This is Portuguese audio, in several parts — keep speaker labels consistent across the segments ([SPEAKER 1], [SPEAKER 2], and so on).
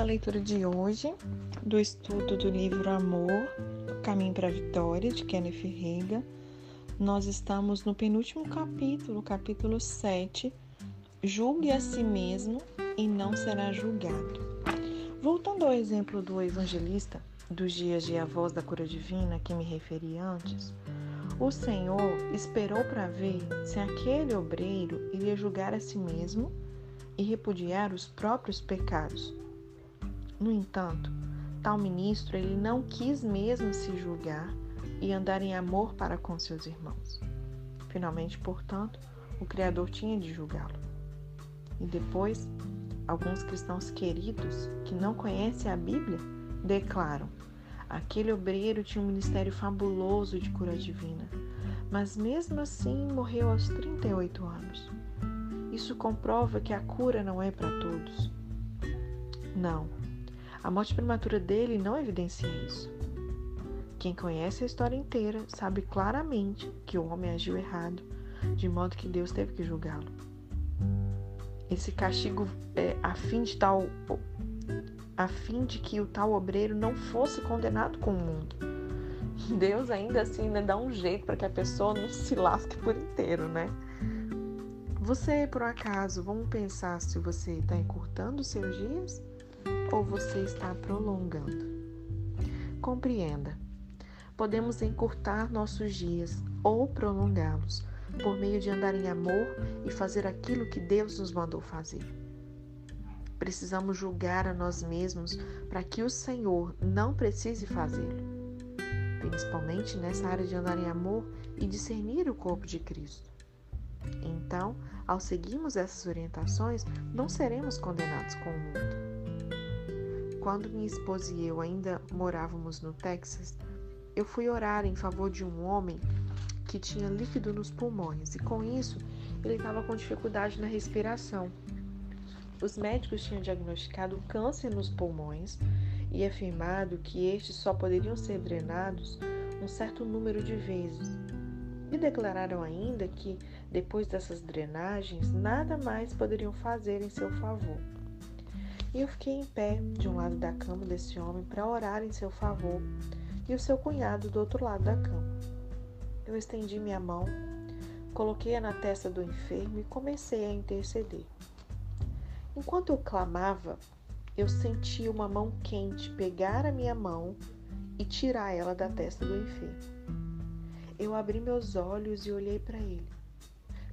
[SPEAKER 1] a leitura de hoje do estudo do livro Amor, Caminho para a Vitória, de Kenneth Rega. Nós estamos no penúltimo capítulo, capítulo 7. Julgue a si mesmo e não será julgado. Voltando ao exemplo do evangelista dos dias de A Voz da Cura Divina que me referi antes, o Senhor esperou para ver se aquele obreiro iria julgar a si mesmo e repudiar os próprios pecados. No entanto, tal ministro ele não quis mesmo se julgar e andar em amor para com seus irmãos. Finalmente, portanto, o Criador tinha de julgá-lo. E depois, alguns cristãos queridos que não conhecem a Bíblia declaram: aquele obreiro tinha um ministério fabuloso de cura divina, mas mesmo assim morreu aos 38 anos. Isso comprova que a cura não é para todos. Não, a morte prematura dele não evidencia isso. Quem conhece a história inteira sabe claramente que o homem agiu errado, de modo que Deus teve que julgá-lo. Esse castigo é a fim de tal a fim de que o tal obreiro não fosse condenado com o mundo. Deus ainda assim né, dá um jeito para que a pessoa não se lasque por inteiro, né? Você, por acaso, vamos pensar se você está encurtando os seus dias ou você está prolongando? Compreenda. Podemos encurtar nossos dias ou prolongá-los por meio de andar em amor e fazer aquilo que Deus nos mandou fazer. Precisamos julgar a nós mesmos para que o Senhor não precise fazê-lo, principalmente nessa área de andar em amor e discernir o corpo de Cristo. Então, ao seguirmos essas orientações, não seremos condenados com o mundo. Quando minha esposa e eu ainda morávamos no Texas, eu fui orar em favor de um homem que tinha líquido nos pulmões e com isso ele estava com dificuldade na respiração. Os médicos tinham diagnosticado câncer nos pulmões e afirmado que estes só poderiam ser drenados um certo número de vezes. E declararam ainda que, depois dessas drenagens, nada mais poderiam fazer em seu favor. E eu fiquei em pé de um lado da cama desse homem para orar em seu favor e o seu cunhado do outro lado da cama. Eu estendi minha mão, coloquei-a na testa do enfermo e comecei a interceder. Enquanto eu clamava, eu senti uma mão quente pegar a minha mão e tirar ela da testa do enfermo. Eu abri meus olhos e olhei para ele.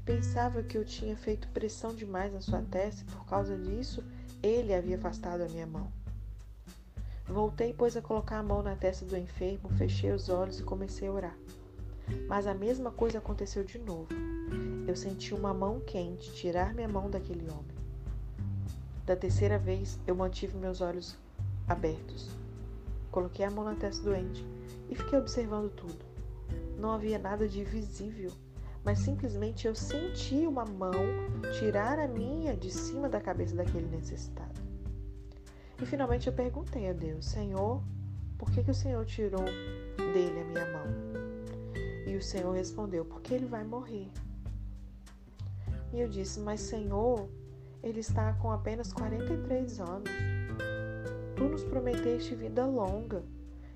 [SPEAKER 1] Pensava que eu tinha feito pressão demais na sua testa e por causa disso ele havia afastado a minha mão. Voltei, pois, a colocar a mão na testa do enfermo, fechei os olhos e comecei a orar. Mas a mesma coisa aconteceu de novo. Eu senti uma mão quente tirar minha mão daquele homem. Da terceira vez, eu mantive meus olhos abertos. Coloquei a mão na testa do doente e fiquei observando tudo. Não havia nada de visível mas simplesmente eu senti uma mão tirar a minha de cima da cabeça daquele necessitado. E finalmente eu perguntei a Deus, Senhor, por que, que o Senhor tirou dele a minha mão? E o Senhor respondeu, porque ele vai morrer. E eu disse, mas Senhor, ele está com apenas 43 anos. Tu nos prometeste vida longa.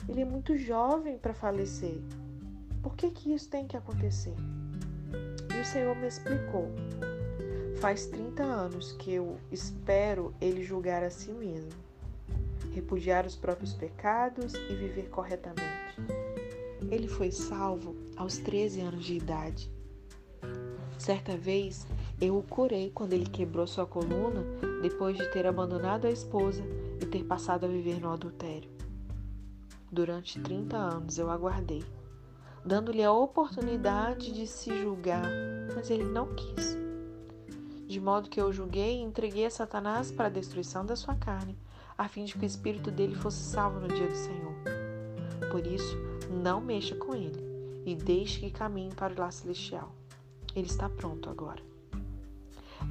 [SPEAKER 1] Ele é muito jovem para falecer. Por que, que isso tem que acontecer? Senhor me explicou. Faz 30 anos que eu espero ele julgar a si mesmo, repudiar os próprios pecados e viver corretamente. Ele foi salvo aos 13 anos de idade. Certa vez, eu o curei quando ele quebrou sua coluna depois de ter abandonado a esposa e ter passado a viver no adultério. Durante 30 anos eu aguardei dando-lhe a oportunidade de se julgar, mas ele não quis. De modo que eu julguei e entreguei a Satanás para a destruição da sua carne, a fim de que o espírito dele fosse salvo no dia do Senhor. Por isso, não mexa com ele e deixe que caminhe para o lar celestial. Ele está pronto agora.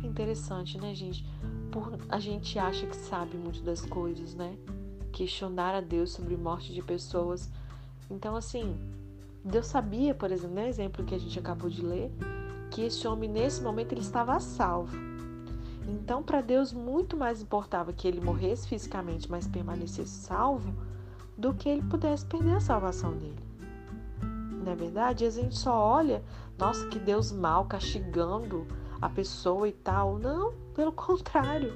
[SPEAKER 1] É interessante, né, gente? Por, a gente acha que sabe muito das coisas, né? Questionar a Deus sobre morte de pessoas. Então, assim, Deus sabia, por exemplo, no exemplo que a gente acabou de ler, que esse homem nesse momento ele estava a salvo. Então, para Deus, muito mais importava que ele morresse fisicamente, mas permanecesse salvo, do que ele pudesse perder a salvação dele. Não é verdade? A gente só olha, nossa, que Deus mal, castigando a pessoa e tal. Não, pelo contrário.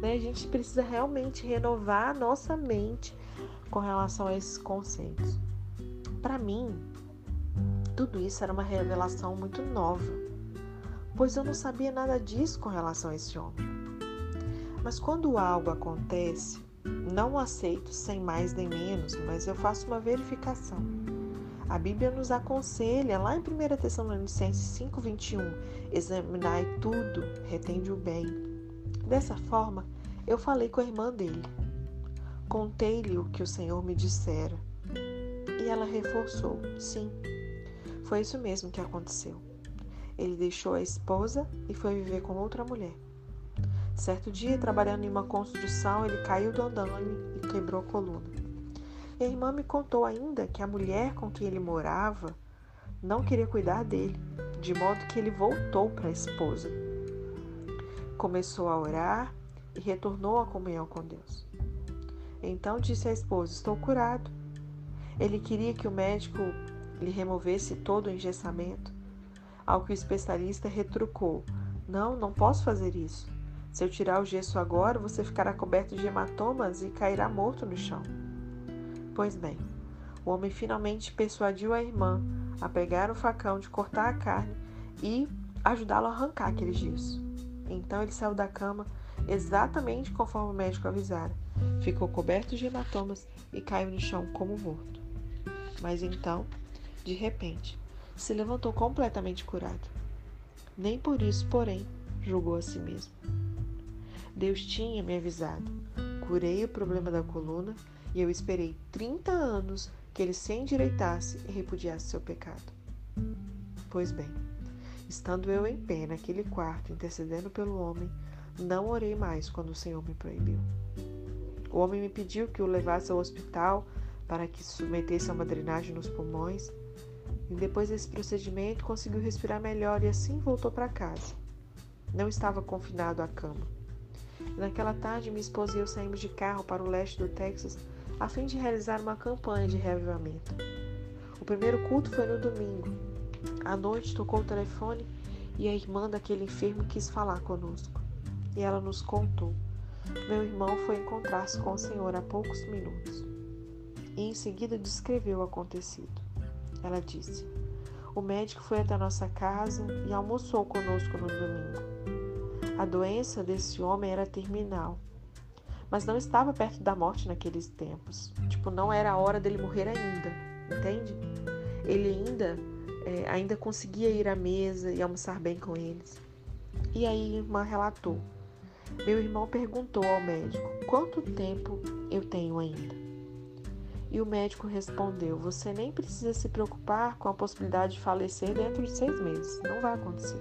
[SPEAKER 1] Né? A gente precisa realmente renovar a nossa mente com relação a esses conceitos. Para mim, tudo isso era uma revelação muito nova, pois eu não sabia nada disso com relação a esse homem. Mas quando algo acontece, não aceito sem mais nem menos, mas eu faço uma verificação. A Bíblia nos aconselha, lá em 1 Tessalonicenses 5,21, examinai tudo, retende o bem. Dessa forma, eu falei com a irmã dele. Contei-lhe o que o Senhor me dissera. E ela reforçou: sim, foi isso mesmo que aconteceu. Ele deixou a esposa e foi viver com outra mulher. Certo dia, trabalhando em uma construção, ele caiu do andame e quebrou a coluna. E a irmã me contou ainda que a mulher com quem ele morava não queria cuidar dele, de modo que ele voltou para a esposa. Começou a orar e retornou à comunhão com Deus. Então disse à esposa: Estou curado. Ele queria que o médico lhe removesse todo o engessamento. Ao que o especialista retrucou: Não, não posso fazer isso. Se eu tirar o gesso agora, você ficará coberto de hematomas e cairá morto no chão. Pois bem, o homem finalmente persuadiu a irmã a pegar o facão de cortar a carne e ajudá-lo a arrancar aquele gesso. Então ele saiu da cama exatamente conforme o médico avisara. Ficou coberto de hematomas e caiu no chão como morto. Mas então, de repente, se levantou completamente curado. Nem por isso, porém, julgou a si mesmo. Deus tinha me avisado. Curei o problema da coluna e eu esperei 30 anos que ele se endireitasse e repudiasse seu pecado. Pois bem, estando eu em pé naquele quarto intercedendo pelo homem, não orei mais quando o Senhor me proibiu. O homem me pediu que o levasse ao hospital para que se submetesse a uma drenagem nos pulmões, e depois desse procedimento conseguiu respirar melhor e assim voltou para casa. Não estava confinado à cama. Naquela tarde, minha esposa e eu saímos de carro para o leste do Texas a fim de realizar uma campanha de reavivamento. O primeiro culto foi no domingo. À noite tocou o telefone e a irmã daquele enfermo quis falar conosco. E ela nos contou. Meu irmão foi encontrar-se com o Senhor há poucos minutos. E em seguida descreveu o acontecido. Ela disse: O médico foi até nossa casa e almoçou conosco no domingo. A doença desse homem era terminal mas não estava perto da morte naqueles tempos. Tipo, não era a hora dele morrer ainda, entende? Ele ainda, é, ainda conseguia ir à mesa e almoçar bem com eles. E aí irmã relatou. Meu irmão perguntou ao médico: quanto tempo eu tenho ainda? E o médico respondeu: Você nem precisa se preocupar com a possibilidade de falecer dentro de seis meses. Não vai acontecer.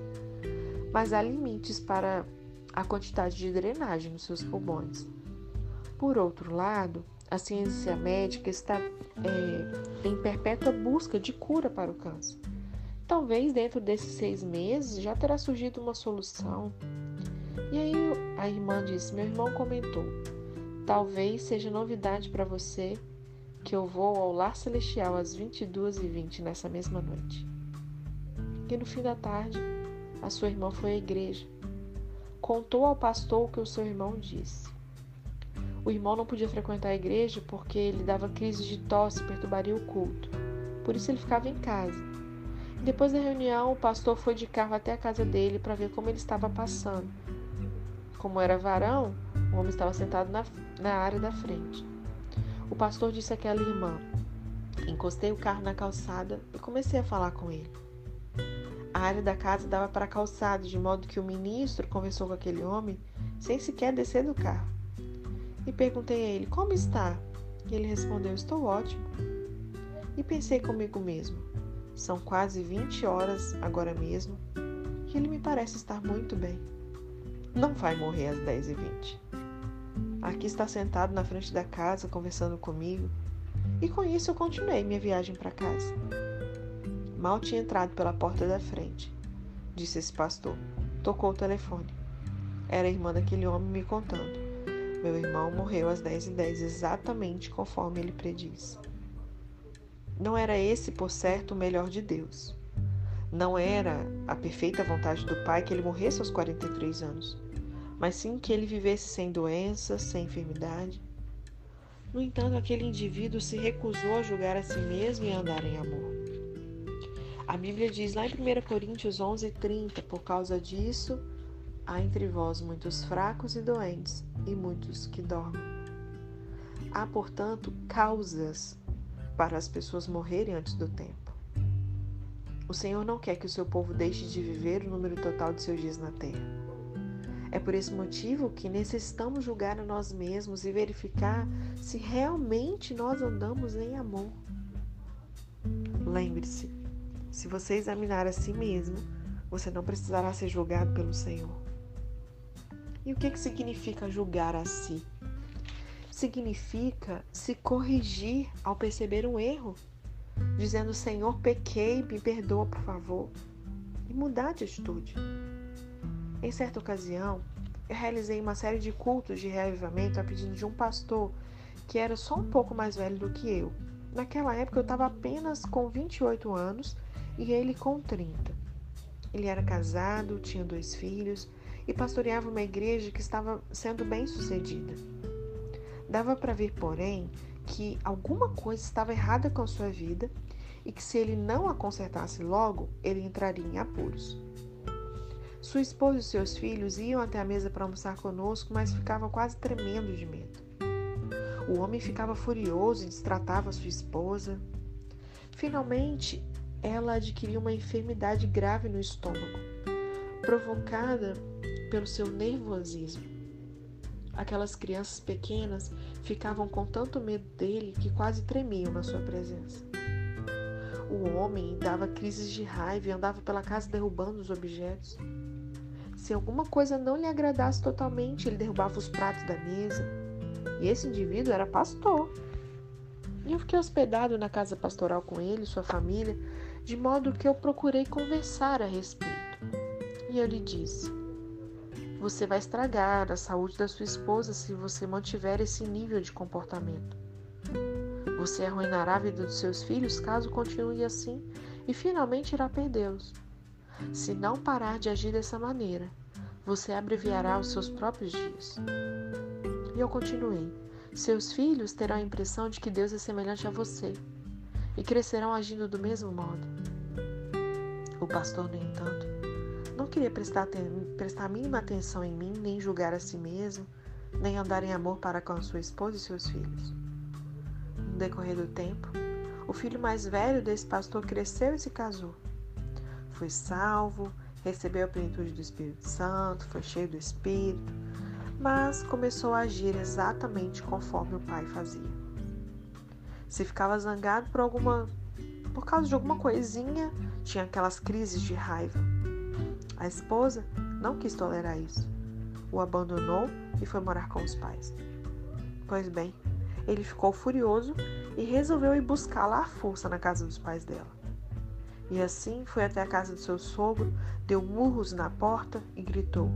[SPEAKER 1] Mas há limites para a quantidade de drenagem nos seus pulmões. Por outro lado, a ciência médica está é, em perpétua busca de cura para o câncer. Talvez dentro desses seis meses já terá surgido uma solução. E aí a irmã disse: Meu irmão comentou, talvez seja novidade para você que eu vou ao lar celestial às 22h20 nessa mesma noite. E no fim da tarde, a sua irmã foi à igreja. Contou ao pastor o que o seu irmão disse. O irmão não podia frequentar a igreja porque ele dava crises de tosse e perturbaria o culto. Por isso ele ficava em casa. Depois da reunião, o pastor foi de carro até a casa dele para ver como ele estava passando. Como era varão, o homem estava sentado na, na área da frente. O pastor disse àquela irmã: Encostei o carro na calçada e comecei a falar com ele. A área da casa dava para a calçada, de modo que o ministro conversou com aquele homem sem sequer descer do carro e perguntei a ele: Como está? E ele respondeu: Estou ótimo. E pensei comigo mesmo: São quase 20 horas agora mesmo e ele me parece estar muito bem. Não vai morrer às 10 e 20 Aqui está sentado na frente da casa conversando comigo e com isso eu continuei minha viagem para casa. Mal tinha entrado pela porta da frente, disse esse pastor. Tocou o telefone. era a irmã daquele homem me contando. Meu irmão morreu às 10 e 10 exatamente conforme ele prediz. Não era esse, por certo, o melhor de Deus. Não era a perfeita vontade do Pai que ele morresse aos 43 anos, mas sim que ele vivesse sem doença, sem enfermidade. No entanto, aquele indivíduo se recusou a julgar a si mesmo e andar em amor. A Bíblia diz lá em 1 Coríntios 11, 30, por causa disso, há entre vós muitos fracos e doentes, e muitos que dormem. Há, portanto, causas para as pessoas morrerem antes do tempo. O Senhor não quer que o seu povo deixe de viver o número total de seus dias na terra. É por esse motivo que necessitamos julgar a nós mesmos e verificar se realmente nós andamos em amor. Lembre-se, se você examinar a si mesmo, você não precisará ser julgado pelo Senhor. E o que, que significa julgar a si? significa se corrigir ao perceber um erro, dizendo: Senhor, pequei, me perdoa, por favor, e mudar de atitude. Em certa ocasião, eu realizei uma série de cultos de reavivamento a pedido de um pastor que era só um pouco mais velho do que eu. Naquela época eu estava apenas com 28 anos e ele com 30. Ele era casado, tinha dois filhos e pastoreava uma igreja que estava sendo bem sucedida. Dava para ver, porém, que alguma coisa estava errada com a sua vida e que se ele não a consertasse logo, ele entraria em apuros. Sua esposa e seus filhos iam até a mesa para almoçar conosco, mas ficavam quase tremendo de medo. O homem ficava furioso e destratava sua esposa. Finalmente, ela adquiriu uma enfermidade grave no estômago, provocada pelo seu nervosismo. Aquelas crianças pequenas ficavam com tanto medo dele que quase tremiam na sua presença. O homem dava crises de raiva e andava pela casa derrubando os objetos. Se alguma coisa não lhe agradasse totalmente, ele derrubava os pratos da mesa. E esse indivíduo era pastor. E eu fiquei hospedado na casa pastoral com ele e sua família, de modo que eu procurei conversar a respeito. E eu lhe disse: você vai estragar a saúde da sua esposa se você mantiver esse nível de comportamento. Você arruinará a vida dos seus filhos caso continue assim e finalmente irá perdê-los. Se não parar de agir dessa maneira, você abreviará os seus próprios dias. E eu continuei. Seus filhos terão a impressão de que Deus é semelhante a você e crescerão agindo do mesmo modo. O pastor, no entanto, não queria prestar, prestar a mínima atenção em mim, nem julgar a si mesmo, nem andar em amor para com sua esposa e seus filhos. No decorrer do tempo, o filho mais velho desse pastor cresceu e se casou. Foi salvo, recebeu a plenitude do Espírito Santo, foi cheio do Espírito, mas começou a agir exatamente conforme o pai fazia. Se ficava zangado por alguma por causa de alguma coisinha, tinha aquelas crises de raiva. A esposa não quis tolerar isso. O abandonou e foi morar com os pais. Pois bem, ele ficou furioso e resolveu ir buscá-la à força na casa dos pais dela. E assim foi até a casa do seu sogro, deu murros na porta e gritou: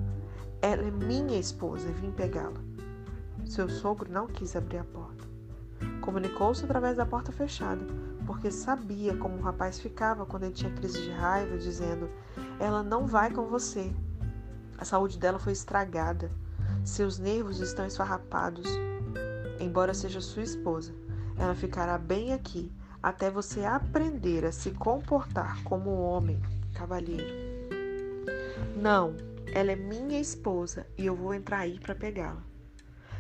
[SPEAKER 1] Ela é minha esposa vim pegá-la. Seu sogro não quis abrir a porta. Comunicou-se através da porta fechada, porque sabia como o rapaz ficava quando ele tinha crise de raiva, dizendo: ela não vai com você. A saúde dela foi estragada. Seus nervos estão esfarrapados. Embora seja sua esposa, ela ficará bem aqui até você aprender a se comportar como homem, cavalheiro. Não, ela é minha esposa e eu vou entrar aí para pegá-la.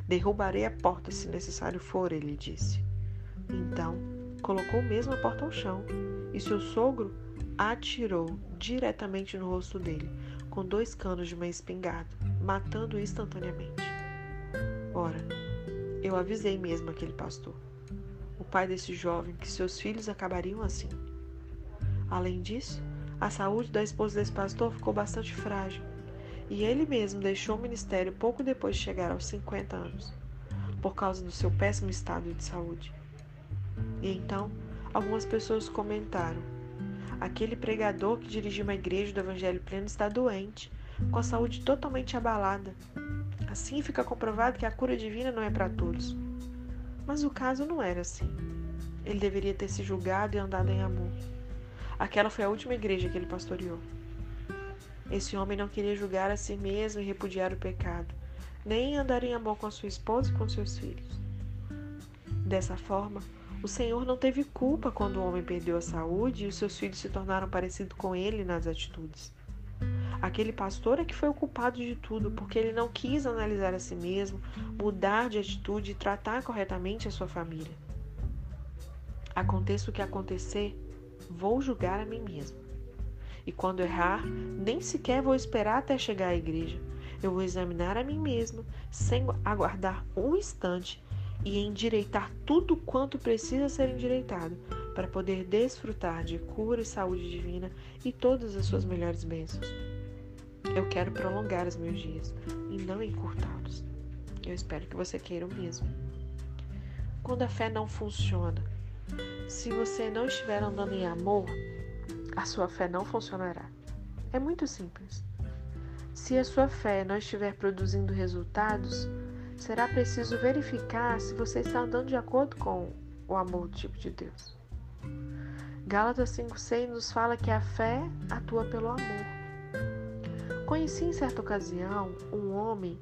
[SPEAKER 1] Derrubarei a porta se necessário for, ele disse. Então, colocou mesmo a porta ao chão e seu sogro atirou diretamente no rosto dele com dois canos de uma espingarda, matando-o instantaneamente. Ora, eu avisei mesmo aquele pastor, o pai desse jovem, que seus filhos acabariam assim. Além disso, a saúde da esposa desse pastor ficou bastante frágil e ele mesmo deixou o ministério pouco depois de chegar aos 50 anos, por causa do seu péssimo estado de saúde. E então, algumas pessoas comentaram Aquele pregador que dirigia uma igreja do Evangelho Pleno está doente, com a saúde totalmente abalada. Assim fica comprovado que a cura divina não é para todos. Mas o caso não era assim. Ele deveria ter se julgado e andado em amor. Aquela foi a última igreja que ele pastoreou. Esse homem não queria julgar a si mesmo e repudiar o pecado, nem andar em amor com a sua esposa e com seus filhos. Dessa forma, o Senhor não teve culpa quando o homem perdeu a saúde e os seus filhos se tornaram parecidos com ele nas atitudes. Aquele pastor é que foi o culpado de tudo, porque ele não quis analisar a si mesmo, mudar de atitude e tratar corretamente a sua família. Aconteça o que acontecer, vou julgar a mim mesmo. E quando errar, nem sequer vou esperar até chegar à igreja. Eu vou examinar a mim mesmo, sem aguardar um instante e endireitar tudo quanto precisa ser endireitado para poder desfrutar de cura e saúde divina e todas as suas melhores bênçãos. Eu quero prolongar os meus dias e não encurtá-los. Eu espero que você queira o mesmo. Quando a fé não funciona, se você não estiver andando em amor, a sua fé não funcionará. É muito simples. Se a sua fé não estiver produzindo resultados, será preciso verificar se você está andando de acordo com o amor do tipo de Deus. Gálatas 5,6 nos fala que a fé atua pelo amor. Conheci em certa ocasião um homem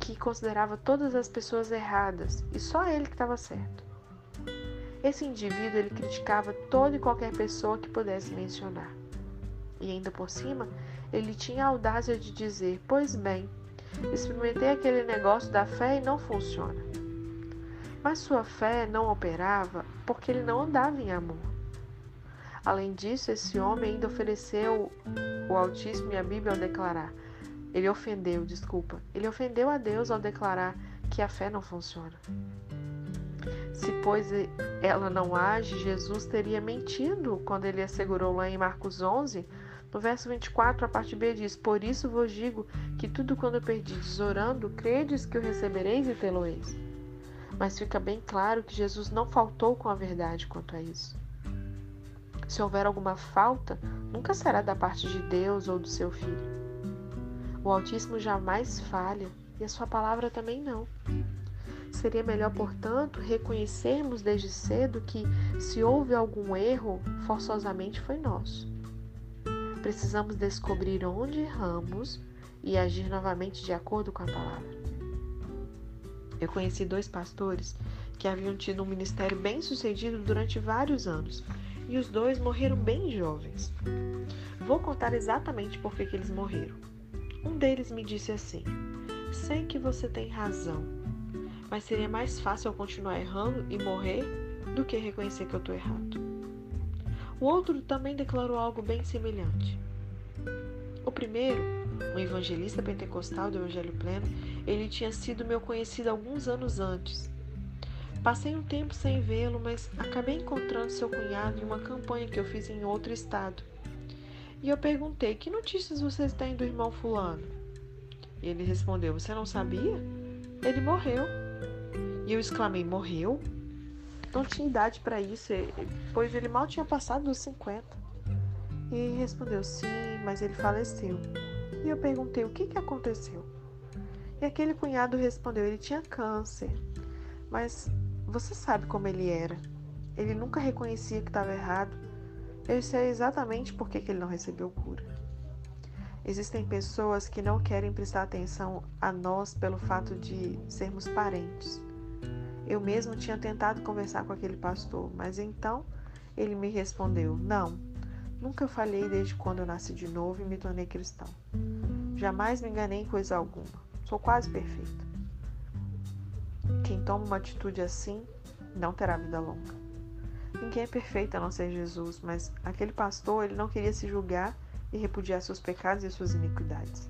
[SPEAKER 1] que considerava todas as pessoas erradas e só ele que estava certo. Esse indivíduo ele criticava toda e qualquer pessoa que pudesse mencionar. E ainda por cima, ele tinha a audácia de dizer: Pois bem, experimentei aquele negócio da fé e não funciona. Mas sua fé não operava porque ele não andava em amor. Além disso, esse homem ainda ofereceu o Altíssimo e a Bíblia ao declarar. Ele ofendeu, desculpa. Ele ofendeu a Deus ao declarar que a fé não funciona. Se, pois, ela não age, Jesus teria mentido quando ele assegurou lá em Marcos 11, no verso 24, a parte B diz: Por isso vos digo que tudo quando perdides orando, credes que o recebereis e tê-lo-eis. Mas fica bem claro que Jesus não faltou com a verdade quanto a isso. Se houver alguma falta, nunca será da parte de Deus ou do seu filho. O Altíssimo jamais falha e a sua palavra também não. Seria melhor, portanto, reconhecermos desde cedo que, se houve algum erro, forçosamente foi nosso. Precisamos descobrir onde erramos e agir novamente de acordo com a palavra. Eu conheci dois pastores que haviam tido um ministério bem sucedido durante vários anos e os dois morreram bem jovens. Vou contar exatamente por que, eles morreram. Um deles me disse assim: Sei que você tem razão, mas seria mais fácil eu continuar errando e morrer do que reconhecer que eu estou errado. O outro também declarou algo bem semelhante. O primeiro, um evangelista pentecostal do Evangelho Pleno, ele tinha sido meu conhecido alguns anos antes Passei um tempo sem vê-lo, mas acabei encontrando seu cunhado em uma campanha que eu fiz em outro estado. E eu perguntei: Que notícias vocês têm do irmão Fulano? E ele respondeu: Você não sabia? Ele morreu. E eu exclamei: Morreu? Não tinha idade para isso, pois ele mal tinha passado dos 50. E respondeu: Sim, mas ele faleceu. E eu perguntei: O que, que aconteceu? E aquele cunhado respondeu: Ele tinha câncer, mas você sabe como ele era. Ele nunca reconhecia que estava errado. Eu sei exatamente por que, que ele não recebeu cura. Existem pessoas que não querem prestar atenção a nós pelo fato de sermos parentes. Eu mesmo tinha tentado conversar com aquele pastor, mas então ele me respondeu: Não, nunca falhei desde quando eu nasci de novo e me tornei cristão. Jamais me enganei em coisa alguma. Sou quase perfeito. Quem toma uma atitude assim não terá vida longa. Ninguém é perfeito a não ser Jesus, mas aquele pastor ele não queria se julgar e repudiar seus pecados e suas iniquidades.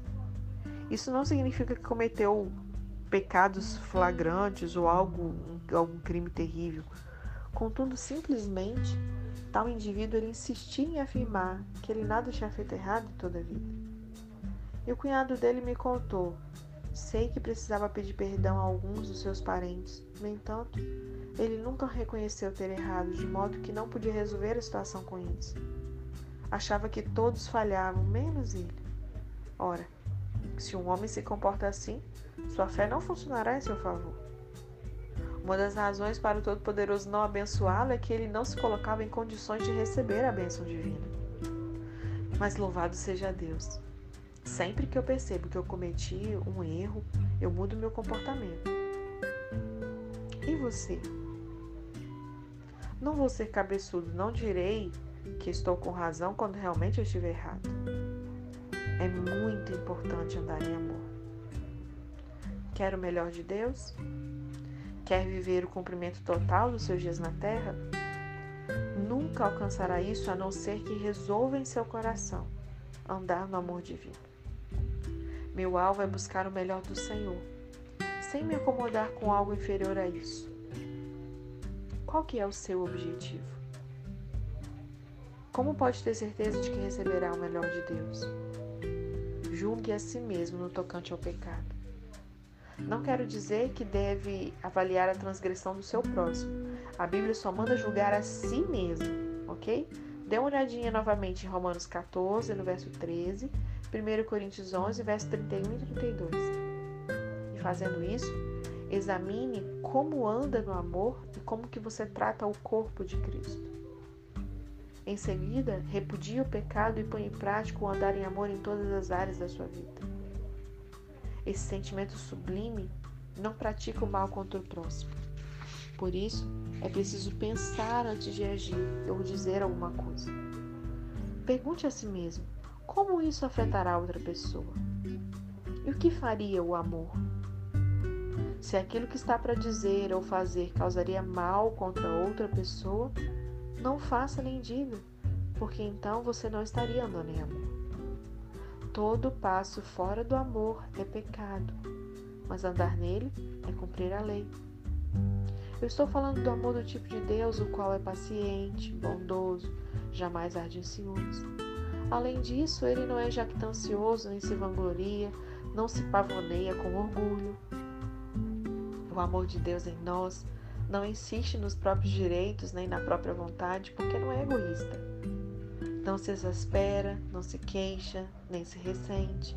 [SPEAKER 1] Isso não significa que cometeu pecados flagrantes ou algo, algum crime terrível. Contudo, simplesmente, tal indivíduo ele insistia em afirmar que ele nada tinha feito errado em toda a vida. E o cunhado dele me contou Sei que precisava pedir perdão a alguns dos seus parentes. No entanto, ele nunca reconheceu ter errado, de modo que não podia resolver a situação com eles. Achava que todos falhavam, menos ele. Ora, Se um homem se comporta assim, sua fé não funcionará em seu favor. Uma das razões para o Todo-Poderoso não abençoá-lo é que ele não se colocava em condições de receber a bênção divina. Mas louvado seja Deus. Sempre que eu percebo que eu cometi um erro, eu mudo meu comportamento. E você? Não vou ser cabeçudo, não direi que estou com razão quando realmente eu estiver errado. É muito importante andar em amor. Quer o melhor de Deus? Quer viver o cumprimento total dos seus dias na terra? Nunca alcançará isso a não ser que resolva em seu coração andar no amor divino. Meu alvo é buscar o melhor do Senhor, sem me acomodar com algo inferior a isso. Qual que é o seu objetivo? Como pode ter certeza de que receberá o melhor de Deus? Julgue a si mesmo no tocante ao pecado. Não quero dizer que deve avaliar a transgressão do seu próximo. A Bíblia só manda julgar a si mesmo, ok? Dê uma olhadinha novamente em Romanos 14, no verso 13, 1 Coríntios 11, verso 31 e 32. E fazendo isso, examine como anda no amor e como que você trata o corpo de Cristo. Em seguida, repudie o pecado e põe em prática o andar em amor em todas as áreas da sua vida. Esse sentimento sublime não pratica o mal contra o próximo. Por isso, é preciso pensar antes de agir ou dizer alguma coisa. Pergunte a si mesmo: como isso afetará outra pessoa? E o que faria o amor? Se aquilo que está para dizer ou fazer causaria mal contra outra pessoa, não faça nem diga, porque então você não estaria andando em amor. Todo passo fora do amor é pecado, mas andar nele é cumprir a lei. Eu estou falando do amor do tipo de Deus, o qual é paciente, bondoso, jamais arde em ciúmes. Além disso, ele não é jactancioso, nem se vangloria, não se pavoneia com orgulho. O amor de Deus em nós não insiste nos próprios direitos nem na própria vontade, porque não é egoísta não se exaspera, não se queixa, nem se ressente.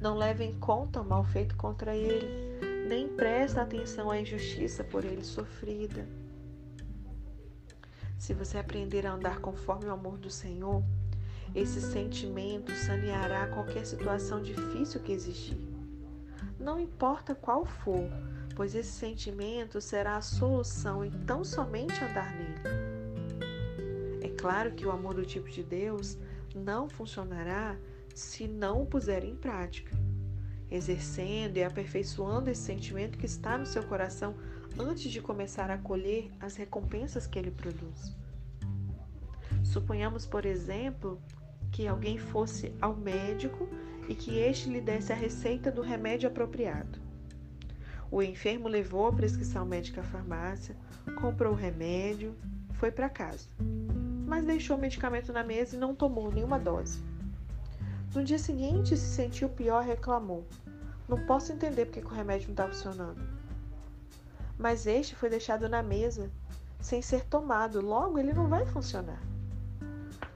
[SPEAKER 1] Não leva em conta o mal feito contra ele, nem presta atenção à injustiça por ele sofrida. Se você aprender a andar conforme o amor do Senhor, esse sentimento saneará qualquer situação difícil que existir. Não importa qual for, pois esse sentimento será a solução e tão somente andar nele claro que o amor do tipo de Deus não funcionará se não o puser em prática, exercendo e aperfeiçoando esse sentimento que está no seu coração antes de começar a colher as recompensas que ele produz. Suponhamos, por exemplo, que alguém fosse ao médico e que este lhe desse a receita do remédio apropriado. O enfermo levou a prescrição médica à farmácia, comprou o remédio, foi para casa mas deixou o medicamento na mesa e não tomou nenhuma dose. No dia seguinte, se sentiu pior e reclamou: Não posso entender porque o remédio não está funcionando. Mas este foi deixado na mesa sem ser tomado, logo ele não vai funcionar.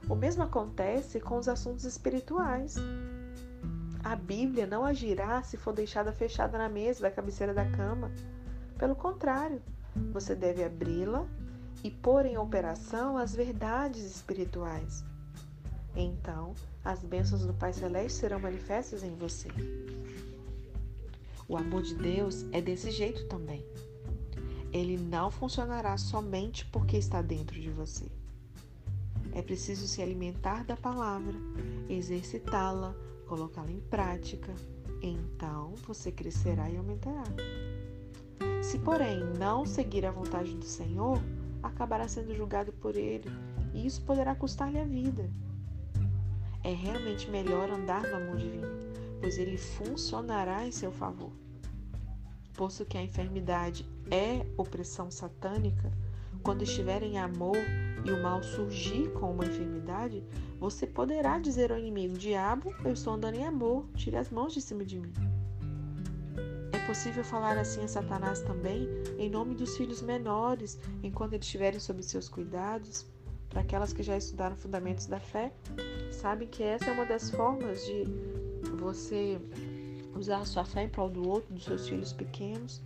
[SPEAKER 1] O mesmo acontece com os assuntos espirituais. A Bíblia não agirá se for deixada fechada na mesa da cabeceira da cama. Pelo contrário, você deve abri-la e pôr em operação as verdades espirituais. Então, as bênçãos do Pai Celeste serão manifestas em você. O amor de Deus é desse jeito também. Ele não funcionará somente porque está dentro de você. É preciso se alimentar da palavra, exercitá-la, colocá-la em prática. Então você crescerá e aumentará. Se, porém, não seguir a vontade do Senhor, acabará sendo julgado por ele, e isso poderá custar-lhe a vida. É realmente melhor andar no amor divino, pois ele funcionará em seu favor. Posto que a enfermidade é opressão satânica, quando estiver em amor e o mal surgir com uma enfermidade, você poderá dizer ao inimigo: Diabo, eu estou andando em amor, tire as mãos de cima de mim possível falar assim a Satanás também, em nome dos filhos menores, enquanto eles estiverem sob seus cuidados? Para aquelas que já estudaram fundamentos da fé, sabem que essa é uma das formas de você usar a sua fé em prol do outro, dos seus filhos pequenos.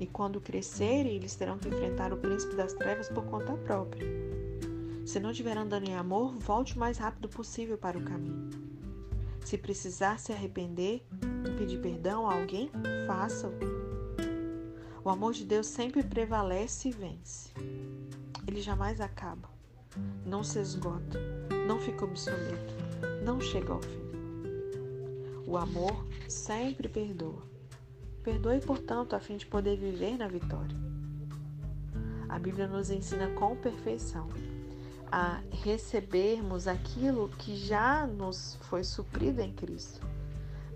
[SPEAKER 1] E quando crescerem, eles terão que enfrentar o príncipe das trevas por conta própria. Se não estiver andando em amor, volte o mais rápido possível para o caminho. Se precisar se arrepender e pedir perdão a alguém, faça-o. O amor de Deus sempre prevalece e vence. Ele jamais acaba, não se esgota, não fica obsoleto, não chega ao fim. O amor sempre perdoa. Perdoe, portanto, a fim de poder viver na vitória. A Bíblia nos ensina com perfeição a recebermos aquilo que já nos foi suprido em Cristo,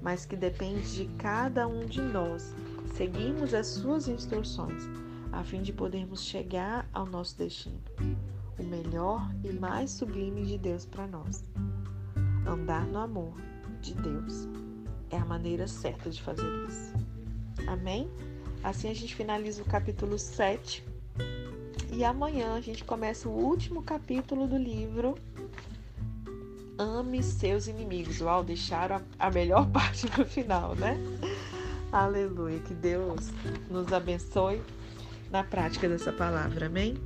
[SPEAKER 1] mas que depende de cada um de nós seguirmos as suas instruções a fim de podermos chegar ao nosso destino, o melhor e mais sublime de Deus para nós. Andar no amor de Deus é a maneira certa de fazer isso. Amém? Assim a gente finaliza o capítulo 7 e amanhã a gente começa o último capítulo do livro Ame seus inimigos. Uau, deixaram a melhor parte para o final, né? Aleluia. Que Deus nos abençoe na prática dessa palavra. Amém?